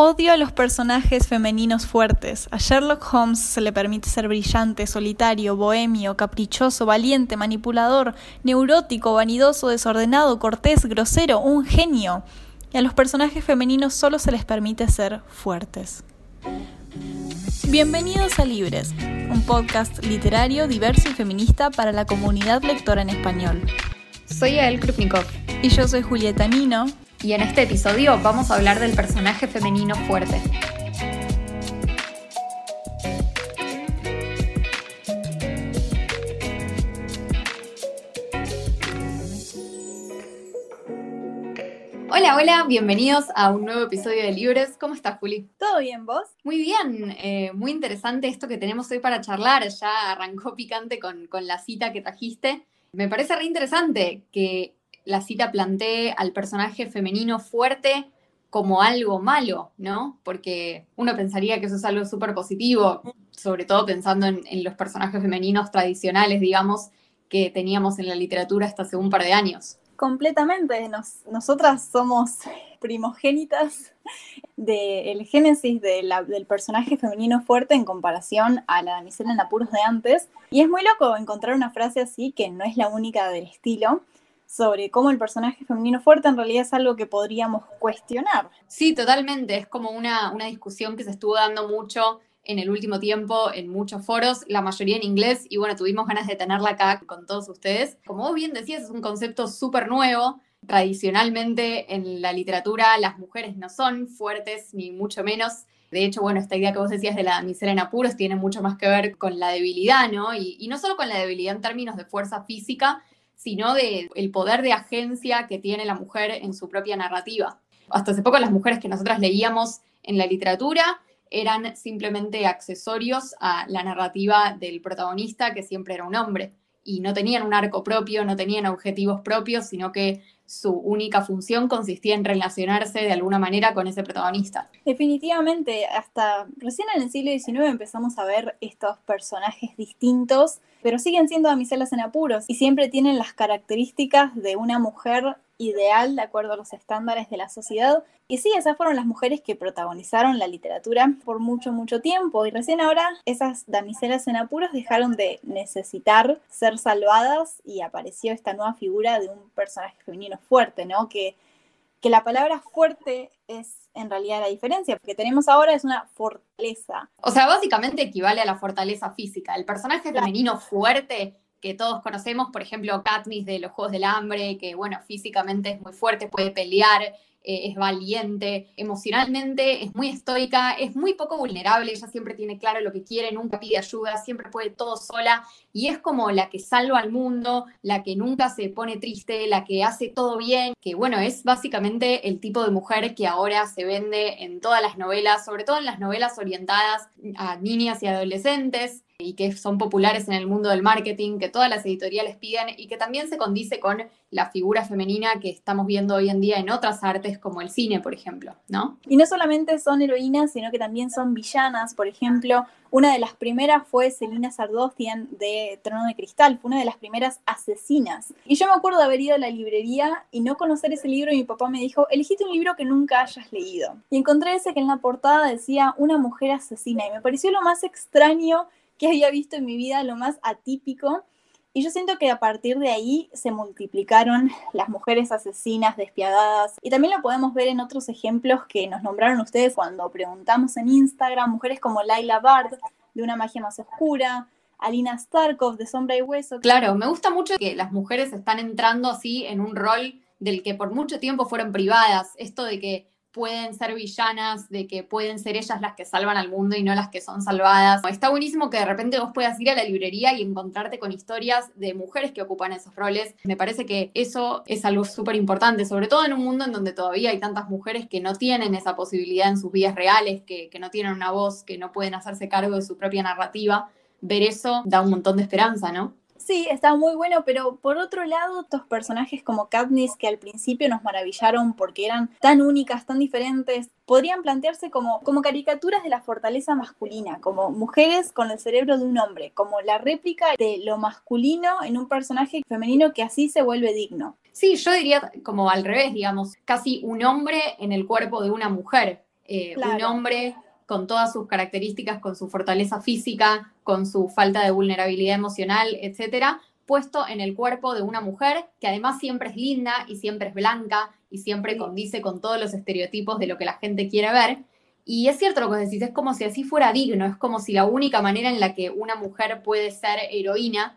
Odio a los personajes femeninos fuertes. A Sherlock Holmes se le permite ser brillante, solitario, bohemio, caprichoso, valiente, manipulador, neurótico, vanidoso, desordenado, cortés, grosero, un genio. Y a los personajes femeninos solo se les permite ser fuertes. Bienvenidos a Libres, un podcast literario, diverso y feminista para la comunidad lectora en español. Soy Ael Krupnikov. Y yo soy Julieta Nino y en este episodio vamos a hablar del personaje femenino fuerte. Hola, hola, bienvenidos a un nuevo episodio de Libres. ¿Cómo estás, Juli? ¿Todo bien, vos? Muy bien, eh, muy interesante esto que tenemos hoy para charlar. Ya arrancó picante con, con la cita que trajiste. Me parece re interesante que la cita plantee al personaje femenino fuerte como algo malo, ¿no? Porque uno pensaría que eso es algo súper positivo, sobre todo pensando en, los personajes femeninos tradicionales, digamos, que teníamos en la literatura hasta hace un par de años. Completamente. nosotras somos primogénitas del génesis del personaje femenino fuerte en comparación a la damisela en apuros de antes. Y es muy loco encontrar una frase así, que no es la única del estilo, sobre cómo el personaje femenino fuerte en realidad es algo que podríamos cuestionar. Sí, totalmente. Es como una, una discusión que se estuvo dando mucho en el último tiempo en muchos foros, la mayoría en inglés, y bueno, tuvimos ganas de tenerla acá con todos ustedes. Como vos bien decías, es un concepto súper nuevo. Tradicionalmente en la literatura las mujeres no son fuertes, ni mucho menos. De hecho, bueno, esta idea que vos decías de la miseria en apuros tiene mucho más que ver con la debilidad, ¿no? Y, y no solo con la debilidad en términos de fuerza física, sino de el poder de agencia que tiene la mujer en su propia narrativa. Hasta hace poco las mujeres que nosotras leíamos en la literatura eran simplemente accesorios a la narrativa del protagonista, que siempre era un hombre, y no tenían un arco propio, no tenían objetivos propios, sino que su única función consistía en relacionarse de alguna manera con ese protagonista. Definitivamente, hasta recién en el siglo XIX empezamos a ver estos personajes distintos, pero siguen siendo damiselas en apuros y siempre tienen las características de una mujer ideal de acuerdo a los estándares de la sociedad. Y sí, esas fueron las mujeres que protagonizaron la literatura por mucho, mucho tiempo. Y recién ahora esas damiselas en apuros dejaron de necesitar ser salvadas y apareció esta nueva figura de un personaje femenino fuerte, ¿no? Que, que la palabra fuerte es en realidad la diferencia. que tenemos ahora es una fortaleza. O sea, básicamente equivale a la fortaleza física. El personaje femenino fuerte que todos conocemos, por ejemplo, Katniss de los Juegos del Hambre, que bueno, físicamente es muy fuerte, puede pelear, eh, es valiente, emocionalmente es muy estoica, es muy poco vulnerable, ella siempre tiene claro lo que quiere, nunca pide ayuda, siempre puede todo sola y es como la que salva al mundo, la que nunca se pone triste, la que hace todo bien, que bueno, es básicamente el tipo de mujer que ahora se vende en todas las novelas, sobre todo en las novelas orientadas a niñas y adolescentes y que son populares en el mundo del marketing, que todas las editoriales piden y que también se condice con la figura femenina que estamos viendo hoy en día en otras artes como el cine, por ejemplo, ¿no? Y no solamente son heroínas, sino que también son villanas, por ejemplo, una de las primeras fue Selina Sardostian de Trono de Cristal, fue una de las primeras asesinas. Y yo me acuerdo de haber ido a la librería y no conocer ese libro y mi papá me dijo, elegiste un libro que nunca hayas leído. Y encontré ese que en la portada decía Una mujer asesina y me pareció lo más extraño que había visto en mi vida, lo más atípico. Y yo siento que a partir de ahí se multiplicaron las mujeres asesinas, despiadadas. Y también lo podemos ver en otros ejemplos que nos nombraron ustedes cuando preguntamos en Instagram, mujeres como Laila Bard, de Una magia más oscura, Alina Starkov, de Sombra y Hueso. Claro, me gusta mucho que las mujeres están entrando así en un rol del que por mucho tiempo fueron privadas. Esto de que pueden ser villanas, de que pueden ser ellas las que salvan al mundo y no las que son salvadas. Está buenísimo que de repente vos puedas ir a la librería y encontrarte con historias de mujeres que ocupan esos roles. Me parece que eso es algo súper importante, sobre todo en un mundo en donde todavía hay tantas mujeres que no tienen esa posibilidad en sus vidas reales, que, que no tienen una voz, que no pueden hacerse cargo de su propia narrativa. Ver eso da un montón de esperanza, ¿no? Sí, está muy bueno, pero por otro lado, estos personajes como Katniss, que al principio nos maravillaron porque eran tan únicas, tan diferentes, podrían plantearse como, como caricaturas de la fortaleza masculina, como mujeres con el cerebro de un hombre, como la réplica de lo masculino en un personaje femenino que así se vuelve digno. Sí, yo diría como al revés, digamos, casi un hombre en el cuerpo de una mujer eh, un hombre con todas sus características, con su fortaleza física, con su falta de vulnerabilidad emocional, etcétera, puesto en el cuerpo de una mujer que además siempre es linda y siempre es blanca y siempre condice con todos los estereotipos de lo que la gente quiere ver. Y es cierto lo que decís, es como si así fuera digno, es como si la única manera en la que una mujer puede ser heroína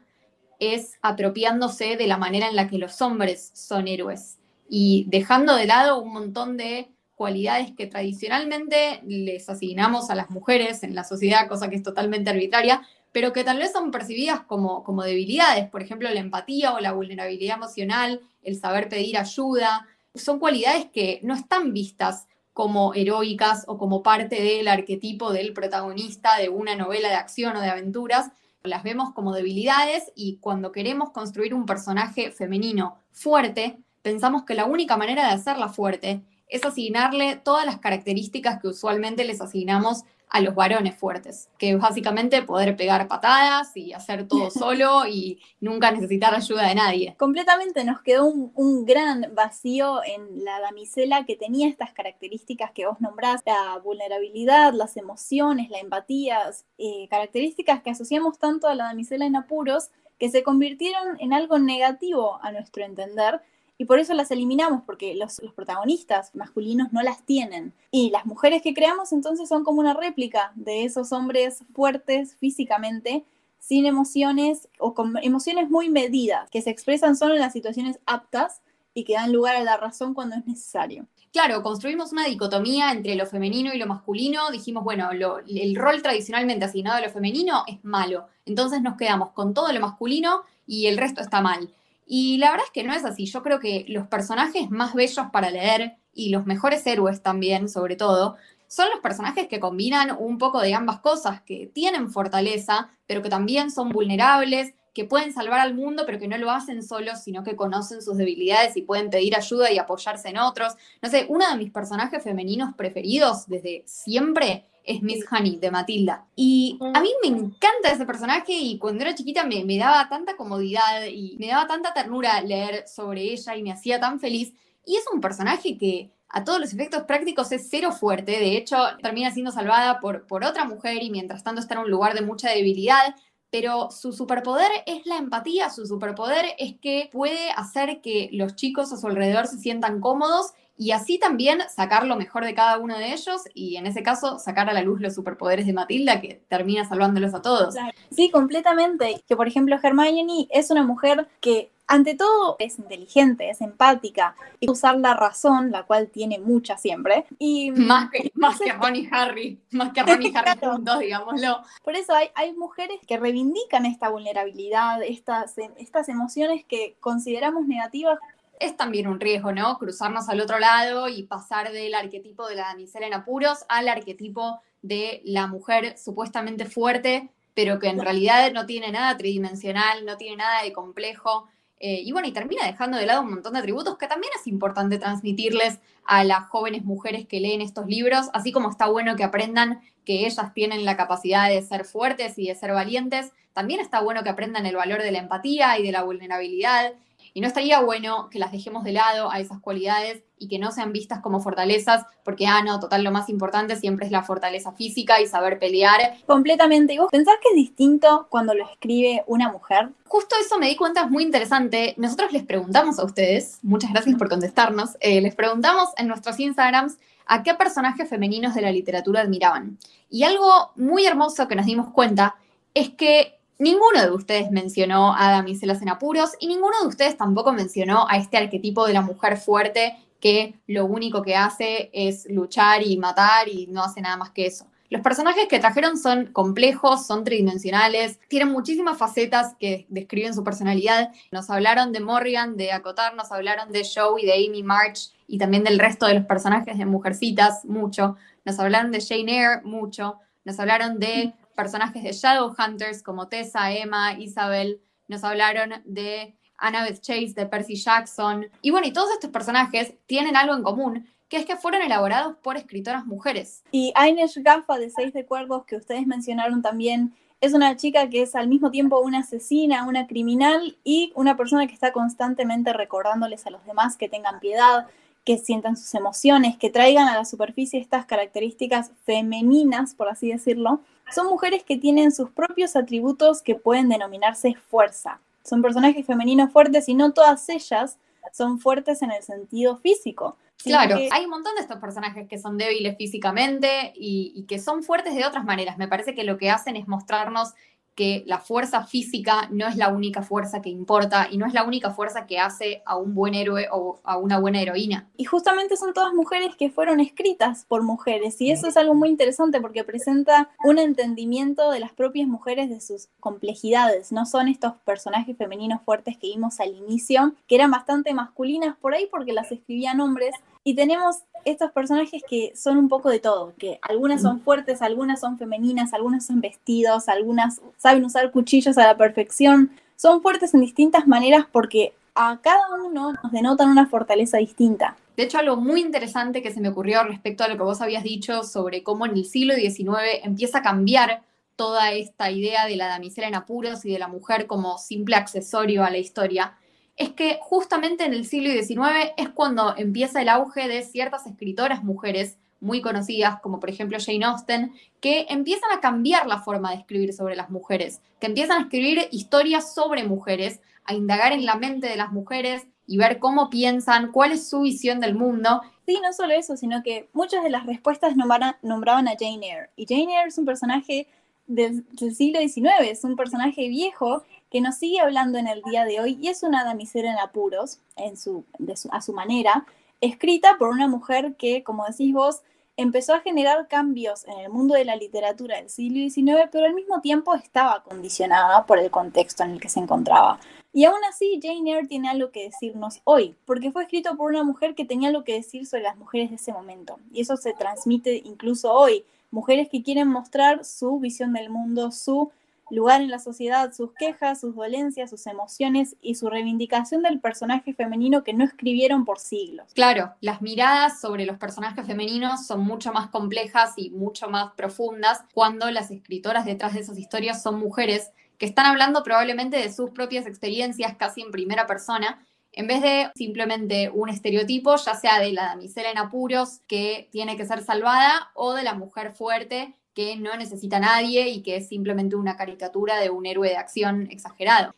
es apropiándose de la manera en la que los hombres son héroes y dejando de lado un montón de cualidades que tradicionalmente les asignamos a las mujeres en la sociedad, cosa que es totalmente arbitraria, pero que tal vez son percibidas como, como debilidades, por ejemplo, la empatía o la vulnerabilidad emocional, el saber pedir ayuda, son cualidades que no están vistas como heroicas o como parte del arquetipo del protagonista de una novela de acción o de aventuras, las vemos como debilidades y cuando queremos construir un personaje femenino fuerte, pensamos que la única manera de hacerla fuerte es asignarle todas las características que usualmente les asignamos a los varones fuertes, que es básicamente poder pegar patadas y hacer todo solo y nunca necesitar ayuda de nadie. Completamente nos quedó un, gran vacío en la damisela que tenía estas características que vos nombrás, la vulnerabilidad, las emociones, la empatía, eh, características que asociamos tanto a la damisela en apuros que se convirtieron en algo negativo a nuestro entender y por eso las eliminamos, porque los, protagonistas masculinos no las tienen. Y las mujeres que creamos entonces son como una réplica de esos hombres fuertes físicamente, sin emociones o con emociones muy medidas, que se expresan solo en las situaciones aptas y que dan lugar a la razón cuando es necesario. Claro, construimos una dicotomía entre lo femenino y lo masculino. Dijimos, bueno, el rol tradicionalmente asignado a lo femenino es malo. Entonces nos quedamos con todo lo masculino y el resto está mal. Y la verdad es que no es así. Yo creo que los personajes más bellos para leer y los mejores héroes también, sobre todo, son los personajes que combinan un poco de ambas cosas, que tienen fortaleza, pero que también son vulnerables, que pueden salvar al mundo, pero que no lo hacen solos, sino que conocen sus debilidades y pueden pedir ayuda y apoyarse en otros. No sé, uno de mis personajes femeninos preferidos desde siempre es Miss Honey de Matilda. Y a mí me encanta ese personaje y cuando era chiquita me, me, daba tanta comodidad y me daba tanta ternura leer sobre ella y me hacía tan feliz. Y es un personaje que a todos los efectos prácticos es cero fuerte, de hecho termina siendo salvada por, por otra mujer y mientras tanto está en un lugar de mucha debilidad, pero su superpoder es la empatía, su superpoder es que puede hacer que los chicos a su alrededor se sientan cómodos y así también sacar lo mejor de cada uno de ellos y en ese caso sacar a la luz los superpoderes de Matilda que termina salvándolos a todos. Sí, completamente. Que por ejemplo Hermione es una mujer que ante todo es inteligente, es empática y usar la razón, la cual tiene mucha siempre. Y, más que, más que Ron y Harry, más que Ron y Harry juntos, digámoslo. Por eso hay, hay mujeres que reivindican esta vulnerabilidad, estas, estas emociones que consideramos negativas es también un riesgo, ¿no? Cruzarnos al otro lado y pasar del arquetipo de la damisela en apuros al arquetipo de la mujer supuestamente fuerte, pero que en realidad no tiene nada tridimensional, no tiene nada de complejo. Eh, y bueno, y termina dejando de lado un montón de atributos que también es importante transmitirles a las jóvenes mujeres que leen estos libros, así como está bueno que aprendan que ellas tienen la capacidad de ser fuertes y de ser valientes, también está bueno que aprendan el valor de la empatía y de la vulnerabilidad y no estaría bueno que las dejemos de lado a esas cualidades y que no sean vistas como fortalezas, porque, ah, no, total, lo más importante siempre es la fortaleza física y saber pelear. Completamente. ¿Y vos pensás que es distinto cuando lo escribe una mujer? Justo eso me di cuenta, es muy interesante. Nosotros les preguntamos a ustedes, muchas gracias por contestarnos, eh, les preguntamos en nuestros Instagrams a qué personajes femeninos de la literatura admiraban. Y algo muy hermoso que nos dimos cuenta es que Ninguno de ustedes mencionó a damiselas en apuros y ninguno de ustedes tampoco mencionó a este arquetipo de la mujer fuerte que lo único que hace es luchar y matar y no hace nada más que eso. Los personajes que trajeron son complejos, son tridimensionales, tienen muchísimas facetas que describen su personalidad. Nos hablaron de Morrigan, de Acotar, nos hablaron de Joe y de Amy March y también del resto de los personajes de Mujercitas, mucho. Nos hablaron de Jane Eyre, mucho. Nos hablaron de personajes de Shadowhunters como Tessa, Emma, Isabel, nos hablaron de Annabeth Chase, de Percy Jackson. Y bueno, y todos estos personajes tienen algo en común, que es que fueron elaborados por escritoras mujeres. Y Ainesh Gaffa de Seis de Cuervos, que ustedes mencionaron también, es una chica que es al mismo tiempo una asesina, una criminal y una persona que está constantemente recordándoles a los demás que tengan piedad, que sientan sus emociones, que traigan a la superficie estas características femeninas, por así decirlo, son mujeres que tienen sus propios atributos que pueden denominarse fuerza. Son personajes femeninos fuertes y no todas ellas son fuertes en el sentido físico. Claro, hay un montón de estos personajes que son débiles físicamente y, y, que son fuertes de otras maneras. Me parece que lo que hacen es mostrarnos que la fuerza física no es la única fuerza que importa y no es la única fuerza que hace a un buen héroe o a una buena heroína. Y justamente son todas mujeres que fueron escritas por mujeres y eso es algo muy interesante porque presenta un entendimiento de las propias mujeres de sus complejidades. No son estos personajes femeninos fuertes que vimos al inicio, que eran bastante masculinas por ahí porque las escribían hombres. Y tenemos estos personajes que son un poco de todo, que algunas son fuertes, algunas son femeninas, algunas son vestidos, algunas saben usar cuchillos a la perfección. Son fuertes en distintas maneras porque a cada uno nos denotan una fortaleza distinta. De hecho, algo muy interesante que se me ocurrió respecto a lo que vos habías dicho sobre cómo en el siglo XIX empieza a cambiar toda esta idea de la damisela en apuros y de la mujer como simple accesorio a la historia, es que justamente en el siglo XIX es cuando empieza el auge de ciertas escritoras mujeres muy conocidas, como por ejemplo Jane Austen, que empiezan a cambiar la forma de escribir sobre las mujeres, que empiezan a escribir historias sobre mujeres, a indagar en la mente de las mujeres y ver cómo piensan, cuál es su visión del mundo. Sí, no solo eso, sino que muchas de las respuestas nombraban a Jane Eyre. Y Jane Eyre es un personaje del, siglo XIX, es un personaje viejo que nos sigue hablando en el día de hoy y es una damisela en apuros, en su, a su manera, escrita por una mujer que, como decís vos, empezó a generar cambios en el mundo de la literatura del siglo XIX, pero al mismo tiempo estaba condicionada por el contexto en el que se encontraba. Y aún así, Jane Eyre tiene algo que decirnos hoy, porque fue escrito por una mujer que tenía algo que decir sobre las mujeres de ese momento. Y eso se transmite incluso hoy. Mujeres que quieren mostrar su visión del mundo, su lugar en la sociedad, sus quejas, sus dolencias, sus emociones y su reivindicación del personaje femenino que no escribieron por siglos. Claro, las miradas sobre los personajes femeninos son mucho más complejas y mucho más profundas cuando las escritoras detrás de esas historias son mujeres que están hablando probablemente de sus propias experiencias casi en primera persona en vez de simplemente un estereotipo, ya sea de la damisela en apuros que tiene que ser salvada o de la mujer fuerte que no necesita a nadie y que es simplemente una caricatura de un héroe de acción exagerado.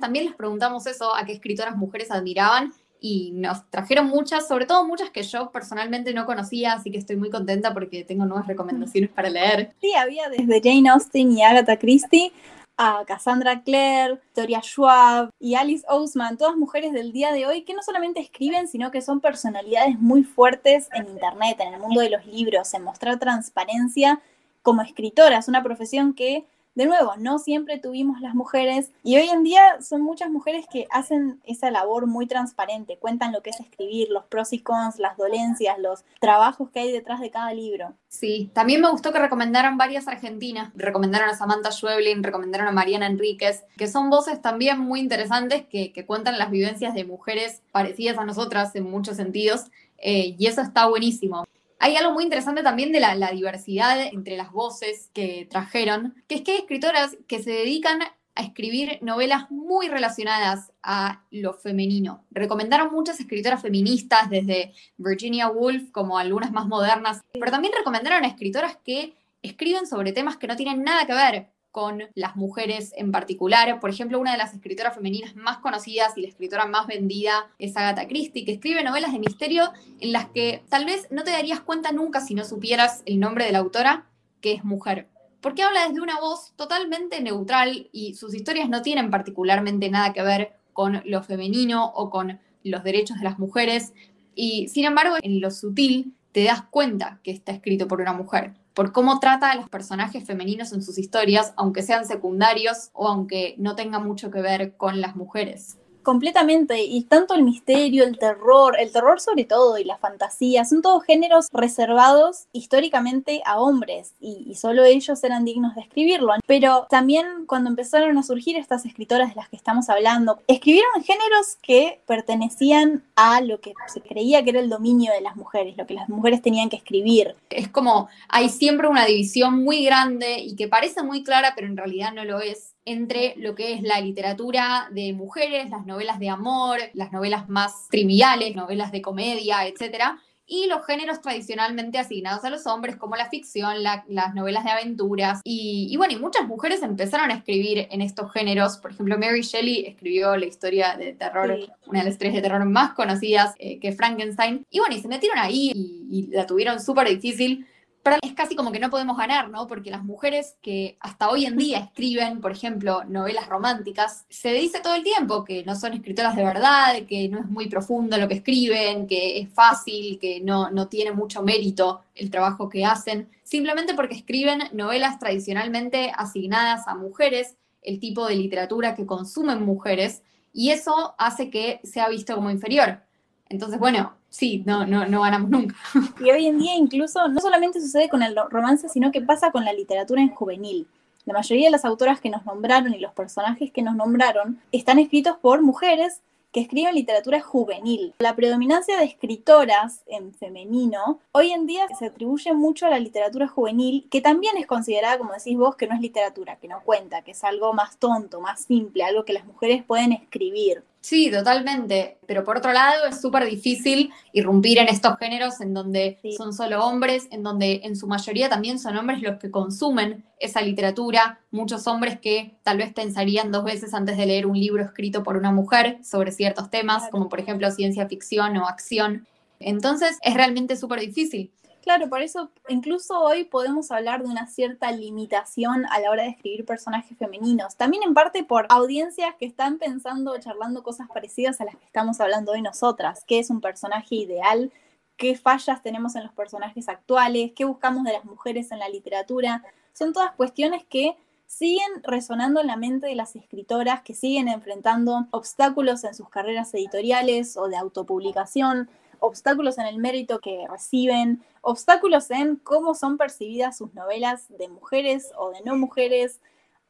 También les preguntamos eso, a qué escritoras mujeres admiraban y nos trajeron muchas, sobre todo muchas que yo personalmente no conocía, así que estoy muy contenta porque tengo nuevas recomendaciones para leer. Sí, había desde Jane Austen y Agatha Christie a Cassandra Clare, Victoria Schwab y Alice Ousman, todas mujeres del día de hoy que no solamente escriben, sino que son personalidades muy fuertes en Internet, en el mundo de los libros, en mostrar transparencia como escritora. Es una profesión que, de nuevo, no siempre tuvimos las mujeres y hoy en día son muchas mujeres que hacen esa labor muy transparente, cuentan lo que es escribir, los pros y cons, las dolencias, los trabajos que hay detrás de cada libro. Sí, también me gustó que recomendaron varias argentinas, recomendaron a Samantha Schweblin, recomendaron a Mariana Enríquez, que son voces también muy interesantes que, cuentan las vivencias de mujeres parecidas a nosotras en muchos sentidos. Eh, y eso está buenísimo. Hay algo muy interesante también de la, diversidad entre las voces que trajeron, que es que hay escritoras que se dedican a escribir novelas muy relacionadas a lo femenino. Recomendaron muchas escritoras feministas, desde Virginia Woolf como algunas más modernas, pero también recomendaron a escritoras que escriben sobre temas que no tienen nada que ver con las mujeres en particular. Por ejemplo, una de las escritoras femeninas más conocidas y la escritora más vendida es Agatha Christie, que escribe novelas de misterio en las que tal vez no te darías cuenta nunca si no supieras el nombre de la autora, que es mujer. Porque habla desde una voz totalmente neutral y sus historias no tienen particularmente nada que ver con lo femenino o con los derechos de las mujeres. Y sin embargo, en lo sutil te das cuenta que está escrito por una mujer por cómo trata a los personajes femeninos en sus historias, aunque sean secundarios o aunque no tengan mucho que ver con las mujeres. Completamente, y tanto el misterio, el terror, el terror sobre todo y la fantasía, son todos géneros reservados históricamente a hombres y, solo ellos eran dignos de escribirlo. Pero también cuando empezaron a surgir estas escritoras de las que estamos hablando, escribieron géneros que pertenecían a lo que se creía que era el dominio de las mujeres, lo que las mujeres tenían que escribir. Es como hay siempre una división muy grande y que parece muy clara, pero en realidad no lo es entre lo que es la literatura de mujeres, las novelas de amor, las novelas más triviales, novelas de comedia, etcétera, y los géneros tradicionalmente asignados a los hombres, como la ficción, las novelas de aventuras. Y, bueno, y muchas mujeres empezaron a escribir en estos géneros. Por ejemplo, Mary Shelley escribió la historia de terror, una de las historias de terror más conocidas eh, que Frankenstein. Y bueno, y se metieron ahí y la tuvieron súper difícil es casi como que no podemos ganar, ¿no? Porque las mujeres que hasta hoy en día escriben, por ejemplo, novelas románticas, se dice todo el tiempo que no son escritoras de verdad, que no es muy profundo lo que escriben, que es fácil, que no, no tiene mucho mérito el trabajo que hacen, simplemente porque escriben novelas tradicionalmente asignadas a mujeres, el tipo de literatura que consumen mujeres, y eso hace que sea visto como inferior. Entonces, bueno, sí, no, no, no ganamos nunca. Y hoy en día incluso no solamente sucede con el romance, sino que pasa con la literatura en juvenil. La mayoría de las autoras que nos nombraron y los personajes que nos nombraron están escritos por mujeres que escriben literatura juvenil. La predominancia de escritoras en femenino hoy en día se atribuye mucho a la literatura juvenil, que también es considerada, como decís vos, que no es literatura, que no cuenta, que es algo más tonto, más simple, algo que las mujeres pueden escribir. Sí, totalmente. Pero por otro lado, es súper difícil irrumpir en estos géneros en donde son solo hombres, en donde en su mayoría también son hombres los que consumen esa literatura. Muchos hombres que tal vez pensarían dos veces antes de leer un libro escrito por una mujer sobre ciertos temas, como por ejemplo ciencia ficción o acción. Entonces, es realmente súper difícil. Claro, por eso incluso hoy podemos hablar de una cierta limitación a la hora de escribir personajes femeninos. También en parte por audiencias que están pensando o charlando cosas parecidas a las que estamos hablando hoy nosotras. ¿Qué es un personaje ideal? ¿Qué fallas tenemos en los personajes actuales? ¿Qué buscamos de las mujeres en la literatura? Son todas cuestiones que siguen resonando en la mente de las escritoras que siguen enfrentando obstáculos en sus carreras editoriales o de autopublicación, obstáculos en el mérito que reciben, obstáculos en cómo son percibidas sus novelas de mujeres o de no mujeres,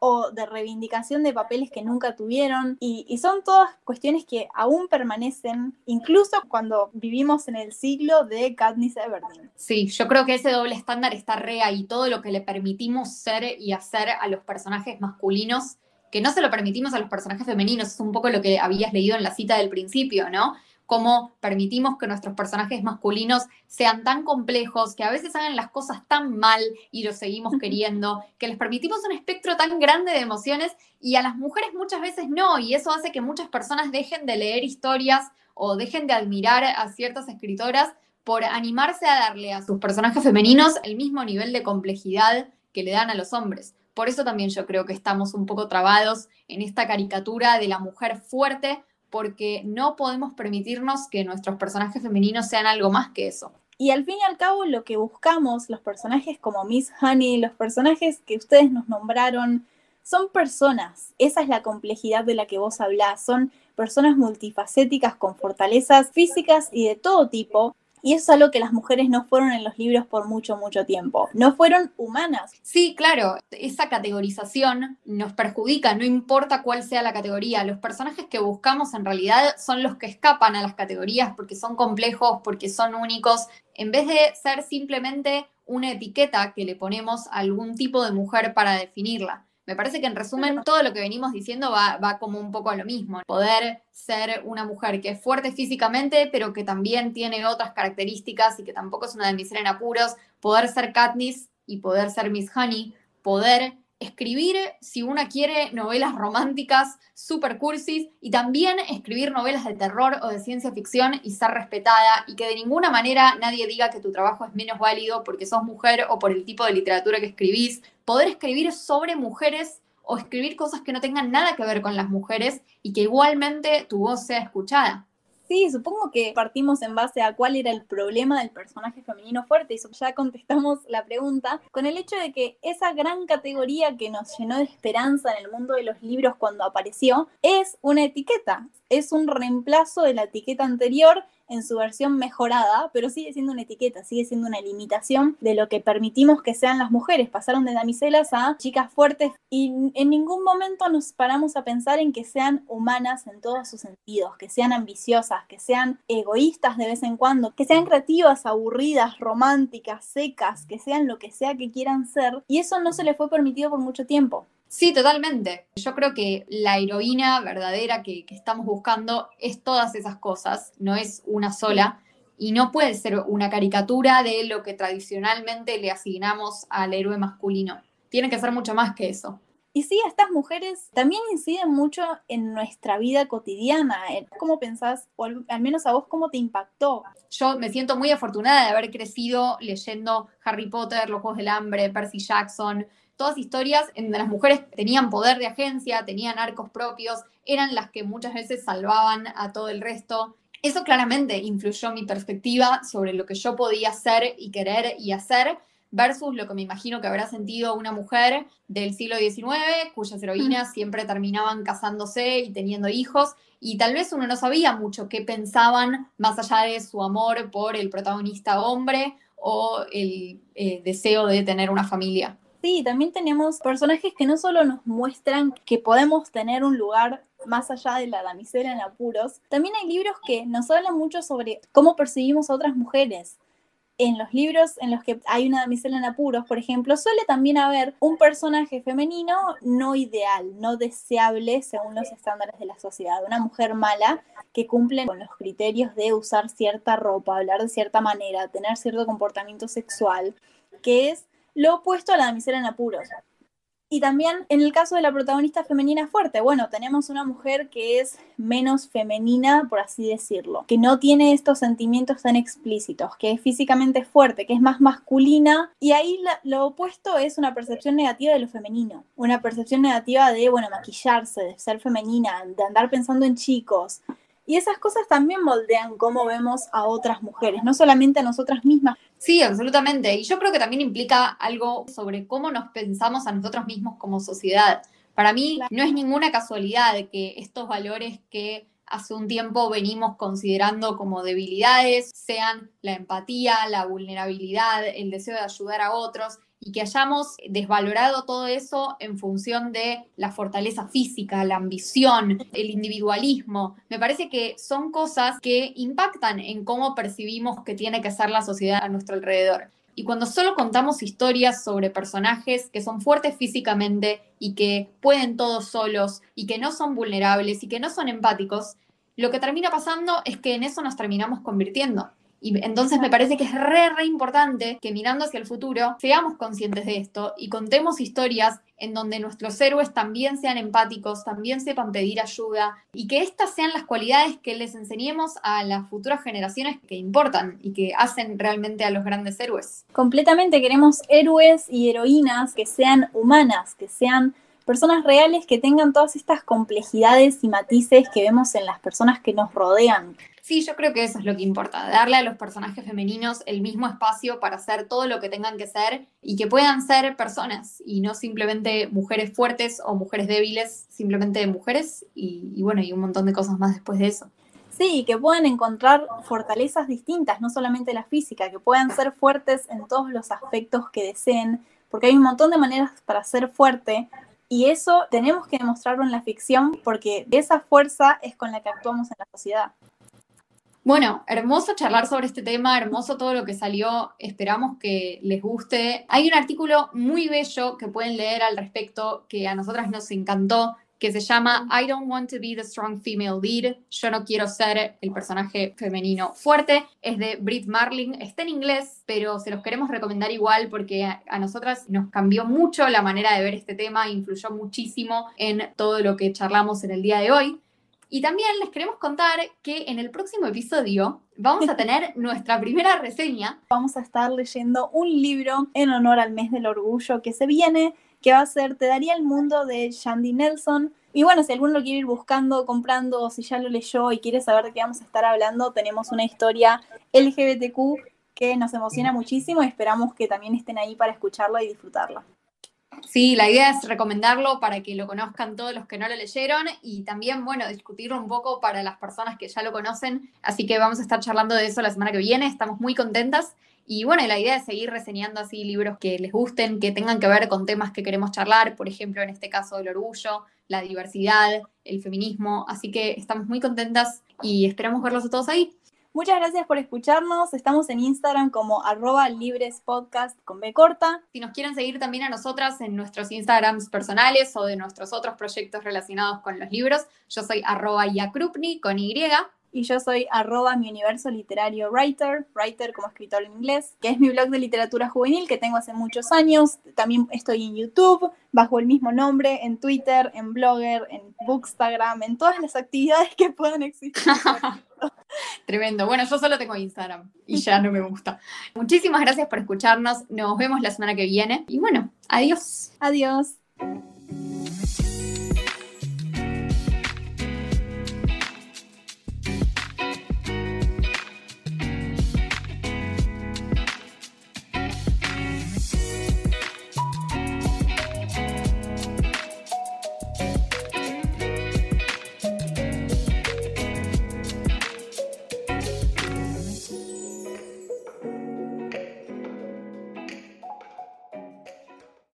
o de reivindicación de papeles que nunca tuvieron. Y, son todas cuestiones que aún permanecen, incluso cuando vivimos en el siglo de Katniss Everdeen. Sí, yo creo que ese doble estándar está re y todo lo que le permitimos ser y hacer a los personajes masculinos, que no se lo permitimos a los personajes femeninos, es un poco lo que habías leído en la cita del principio, ¿no? Cómo permitimos que nuestros personajes masculinos sean tan complejos, que a veces hagan las cosas tan mal y los seguimos queriendo, que les permitimos un espectro tan grande de emociones y a las mujeres muchas veces no, y eso hace que muchas personas dejen de leer historias o dejen de admirar a ciertas escritoras por animarse a darle a sus personajes femeninos el mismo nivel de complejidad que le dan a los hombres. Por eso también yo creo que estamos un poco trabados en esta caricatura de la mujer fuerte porque no podemos permitirnos que nuestros personajes femeninos sean algo más que eso. Y al fin y al cabo lo que buscamos, los personajes como Miss Honey, los personajes que ustedes nos nombraron, son personas. Esa es la complejidad de la que vos hablás. Son personas multifacéticas con fortalezas físicas y de todo tipo, y eso es algo que las mujeres no fueron en los libros por mucho, mucho tiempo. No fueron humanas. Sí, claro, esa categorización nos perjudica, no importa cuál sea la categoría. Los personajes que buscamos en realidad son los que escapan a las categorías porque son complejos, porque son únicos, en vez de ser simplemente una etiqueta que le ponemos a algún tipo de mujer para definirla. Me parece que en resumen todo lo que venimos diciendo va, va, como un poco a lo mismo. Poder ser una mujer que es fuerte físicamente, pero que también tiene otras características y que tampoco es una de mis en apuros. Poder ser Katniss y poder ser Miss Honey. Poder escribir, si una quiere, novelas románticas super cursis y también escribir novelas de terror o de ciencia ficción y ser respetada y que de ninguna manera nadie diga que tu trabajo es menos válido porque sos mujer o por el tipo de literatura que escribís. Poder escribir sobre mujeres o escribir cosas que no tengan nada que ver con las mujeres y que igualmente tu voz sea escuchada. Sí, supongo que partimos en base a cuál era el problema del personaje femenino fuerte y ya contestamos la pregunta con el hecho de que esa gran categoría que nos llenó de esperanza en el mundo de los libros cuando apareció es una etiqueta, es un reemplazo de la etiqueta anterior en su versión mejorada, pero sigue siendo una etiqueta, sigue siendo una limitación de lo que permitimos que sean las mujeres. Pasaron de damiselas a chicas fuertes y en ningún momento nos paramos a pensar en que sean humanas en todos sus sentidos, que sean ambiciosas, que sean egoístas de vez en cuando, que sean creativas, aburridas, románticas, secas, que sean lo que sea que quieran ser. Y eso no se les fue permitido por mucho tiempo. Sí, totalmente. Yo creo que la heroína verdadera que, que, estamos buscando es todas esas cosas, no es una sola, y no puede ser una caricatura de lo que tradicionalmente le asignamos al héroe masculino. Tiene que ser mucho más que eso. Y sí, estas mujeres también inciden mucho en nuestra vida cotidiana. ¿Cómo pensás, o al, menos a vos, cómo te impactó? Yo me siento muy afortunada de haber crecido leyendo Harry Potter, Los Juegos del Hambre, Percy Jackson, todas historias en donde las mujeres tenían poder de agencia, tenían arcos propios, eran las que muchas veces salvaban a todo el resto. Eso claramente influyó mi perspectiva sobre lo que yo podía ser y querer y hacer, versus lo que me imagino que habrá sentido una mujer del siglo XIX, cuyas heroínas siempre terminaban casándose y teniendo hijos, y tal vez uno no sabía mucho qué pensaban más allá de su amor por el protagonista hombre o el eh, deseo de tener una familia. Sí, también tenemos personajes que no solo nos muestran que podemos tener un lugar más allá de la damisela en apuros, también hay libros que nos hablan mucho sobre cómo percibimos a otras mujeres. En los libros en los que hay una damisela en apuros, por ejemplo, suele también haber un personaje femenino no ideal, no deseable según los estándares de la sociedad, una mujer mala que cumple con los criterios de usar cierta ropa, hablar de cierta manera, tener cierto comportamiento sexual, que es lo opuesto a la damisela en apuros. Y también en el caso de la protagonista femenina fuerte, bueno, tenemos una mujer que es menos femenina, por así decirlo, que no tiene estos sentimientos tan explícitos, que es físicamente fuerte, que es más masculina, y ahí lo opuesto es una percepción negativa de lo femenino, una percepción negativa de, bueno, maquillarse, de ser femenina, de andar pensando en chicos. Y esas cosas también moldean cómo vemos a otras mujeres, no solamente a nosotras mismas, Sí, absolutamente. Y yo creo que también implica algo sobre cómo nos pensamos a nosotros mismos como sociedad. Para mí no es ninguna casualidad que estos valores que hace un tiempo venimos considerando como debilidades sean la empatía, la vulnerabilidad, el deseo de ayudar a otros y que hayamos desvalorado todo eso en función de la fortaleza física, la ambición, el individualismo. Me parece que son cosas que impactan en cómo percibimos que tiene que ser la sociedad a nuestro alrededor. Y cuando solo contamos historias sobre personajes que son fuertes físicamente y que pueden todos solos y que no son vulnerables y que no son empáticos, lo que termina pasando es que en eso nos terminamos convirtiendo. Y entonces me parece que es re, re importante que mirando hacia el futuro seamos conscientes de esto y contemos historias en donde nuestros héroes también sean empáticos, también sepan pedir ayuda y que estas sean las cualidades que les enseñemos a las futuras generaciones que importan y que hacen realmente a los grandes héroes. Completamente queremos héroes y heroínas que sean humanas, que sean personas reales que tengan todas estas complejidades y matices que vemos en las personas que nos rodean. Sí, yo creo que eso es lo que importa, darle a los personajes femeninos el mismo espacio para hacer todo lo que tengan que ser y que puedan ser personas y no simplemente mujeres fuertes o mujeres débiles, simplemente mujeres y, bueno, y un montón de cosas más después de eso. Sí, que puedan encontrar fortalezas distintas, no solamente la física, que puedan ser fuertes en todos los aspectos que deseen, porque hay un montón de maneras para ser fuerte y eso tenemos que demostrarlo en la ficción porque esa fuerza es con la que actuamos en la sociedad. Bueno, hermoso charlar sobre este tema, hermoso todo lo que salió, esperamos que les guste. Hay un artículo muy bello que pueden leer al respecto que a nosotras nos encantó, que se llama I don't want to be the strong female lead. Yo no quiero ser el personaje femenino fuerte. Es de Brit Marling. Está en inglés, pero se los queremos recomendar igual porque a, a nosotras nos cambió mucho la manera de ver este tema, influyó muchísimo en todo lo que charlamos en el día de hoy. Y también les queremos contar que en el próximo episodio vamos a tener nuestra primera reseña. Vamos a estar leyendo un libro en honor al mes del orgullo que se viene, que va a ser Te daría el mundo de Shandy Nelson. Y bueno, si alguno lo quiere ir buscando, comprando, o si ya lo leyó y quiere saber de qué vamos a estar hablando, tenemos una historia LGBTQ que nos emociona muchísimo y esperamos que también estén ahí para escucharlo y disfrutarlo. Sí, la idea es recomendarlo para que lo conozcan todos los que no lo leyeron y también, bueno, discutirlo un poco para las personas que ya lo conocen. Así que vamos a estar charlando de eso la semana que viene. Estamos muy contentas. Y bueno, la idea es seguir reseñando así libros que les gusten, que tengan que ver con temas que queremos charlar, por ejemplo, en este caso el orgullo, la diversidad, el feminismo. Así que estamos muy contentas y esperamos verlos a todos ahí. Muchas gracias por escucharnos. Estamos en Instagram como arroba librespodcast con B corta. Si nos quieren seguir también a nosotras en nuestros Instagrams personales o de nuestros otros proyectos relacionados con los libros, yo soy arroba yakrupni con Y. Y yo soy arroba mi universo literario writer, writer como escritor en inglés, que es mi blog de literatura juvenil que tengo hace muchos años. También estoy en YouTube, bajo el mismo nombre, en Twitter, en Blogger, en Bookstagram, en todas las actividades que puedan existir. Tremendo. Bueno, yo solo tengo Instagram y ya no me gusta. Muchísimas gracias por escucharnos. Nos vemos la semana que viene. Y bueno, adiós. Adiós.